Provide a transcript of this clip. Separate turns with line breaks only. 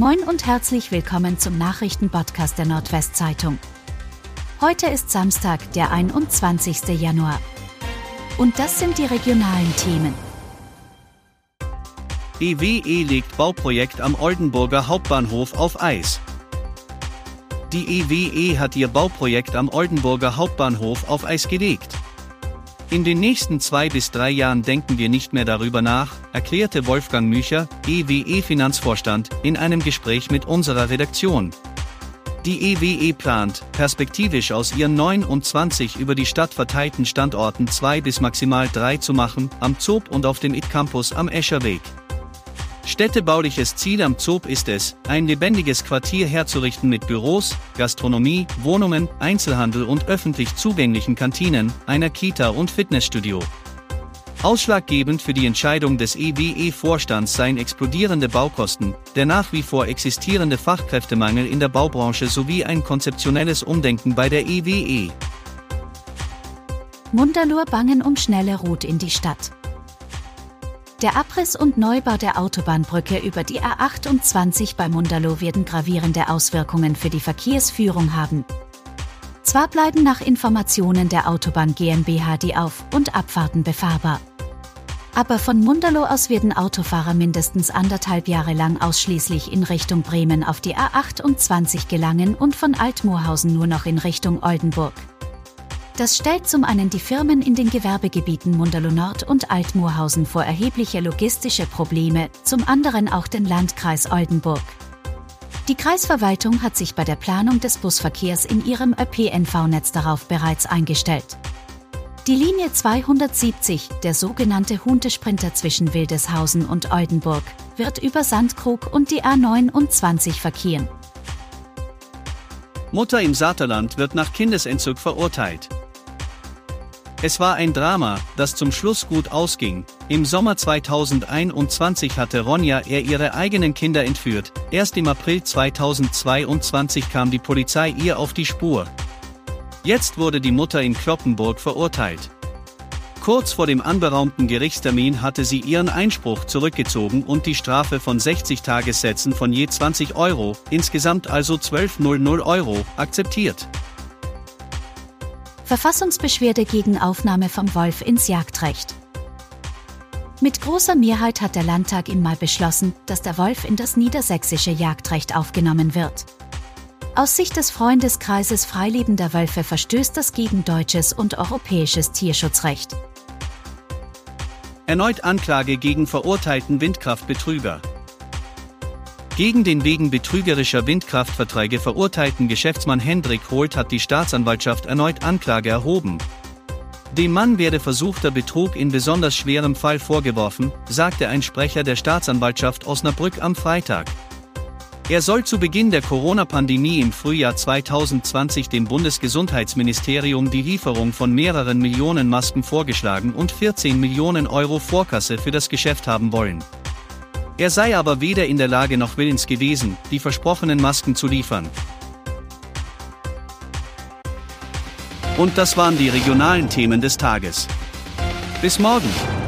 Moin und herzlich willkommen zum Nachrichtenpodcast der Nordwestzeitung. Heute ist Samstag, der 21. Januar. Und das sind die regionalen Themen.
EWE legt Bauprojekt am Oldenburger Hauptbahnhof auf Eis. Die EWE hat ihr Bauprojekt am Oldenburger Hauptbahnhof auf Eis gelegt. In den nächsten zwei bis drei Jahren denken wir nicht mehr darüber nach, erklärte Wolfgang Mücher, EWE-Finanzvorstand, in einem Gespräch mit unserer Redaktion. Die EWE plant, perspektivisch aus ihren 29 über die Stadt verteilten Standorten zwei bis maximal drei zu machen, am Zob und auf dem IT-Campus am Escherweg. Städtebauliches Ziel am Zob ist es, ein lebendiges Quartier herzurichten mit Büros, Gastronomie, Wohnungen, Einzelhandel und öffentlich zugänglichen Kantinen, einer Kita und Fitnessstudio. Ausschlaggebend für die Entscheidung des EWE-Vorstands seien explodierende Baukosten, der nach wie vor existierende Fachkräftemangel in der Baubranche sowie ein konzeptionelles Umdenken bei der EWE.
Mundalur bangen um schnelle Route in die Stadt. Der Abriss und Neubau der Autobahnbrücke über die A28 bei Mundalo werden gravierende Auswirkungen für die Verkehrsführung haben. Zwar bleiben nach Informationen der Autobahn GmbH die Auf- und Abfahrten befahrbar. Aber von Mundalo aus werden Autofahrer mindestens anderthalb Jahre lang ausschließlich in Richtung Bremen auf die A28 gelangen und von Altmoorhausen nur noch in Richtung Oldenburg. Das stellt zum einen die Firmen in den Gewerbegebieten Mundalo Nord und Altmoorhausen vor erhebliche logistische Probleme, zum anderen auch den Landkreis Oldenburg. Die Kreisverwaltung hat sich bei der Planung des Busverkehrs in ihrem ÖPNV-Netz darauf bereits eingestellt. Die Linie 270, der sogenannte Huntesprinter zwischen Wildeshausen und Oldenburg, wird über Sandkrug und die A29 verkehren.
Mutter im Saterland wird nach Kindesentzug verurteilt. Es war ein Drama, das zum Schluss gut ausging. Im Sommer 2021 hatte Ronja er ihre eigenen Kinder entführt. Erst im April 2022 kam die Polizei ihr auf die Spur. Jetzt wurde die Mutter in Kloppenburg verurteilt. Kurz vor dem anberaumten Gerichtstermin hatte sie ihren Einspruch zurückgezogen und die Strafe von 60 Tagessätzen von je 20 Euro, insgesamt also 1200 Euro, akzeptiert.
Verfassungsbeschwerde gegen Aufnahme vom Wolf ins Jagdrecht. Mit großer Mehrheit hat der Landtag im Mai beschlossen, dass der Wolf in das niedersächsische Jagdrecht aufgenommen wird. Aus Sicht des Freundeskreises freilebender Wölfe verstößt das gegen deutsches und europäisches Tierschutzrecht.
Erneut Anklage gegen verurteilten Windkraftbetrüger. Gegen den wegen betrügerischer Windkraftverträge verurteilten Geschäftsmann Hendrik Holt hat die Staatsanwaltschaft erneut Anklage erhoben. Dem Mann werde versuchter Betrug in besonders schwerem Fall vorgeworfen, sagte ein Sprecher der Staatsanwaltschaft Osnabrück am Freitag. Er soll zu Beginn der Corona-Pandemie im Frühjahr 2020 dem Bundesgesundheitsministerium die Lieferung von mehreren Millionen Masken vorgeschlagen und 14 Millionen Euro Vorkasse für das Geschäft haben wollen. Er sei aber weder in der Lage noch willens gewesen, die versprochenen Masken zu liefern. Und das waren die regionalen Themen des Tages. Bis morgen!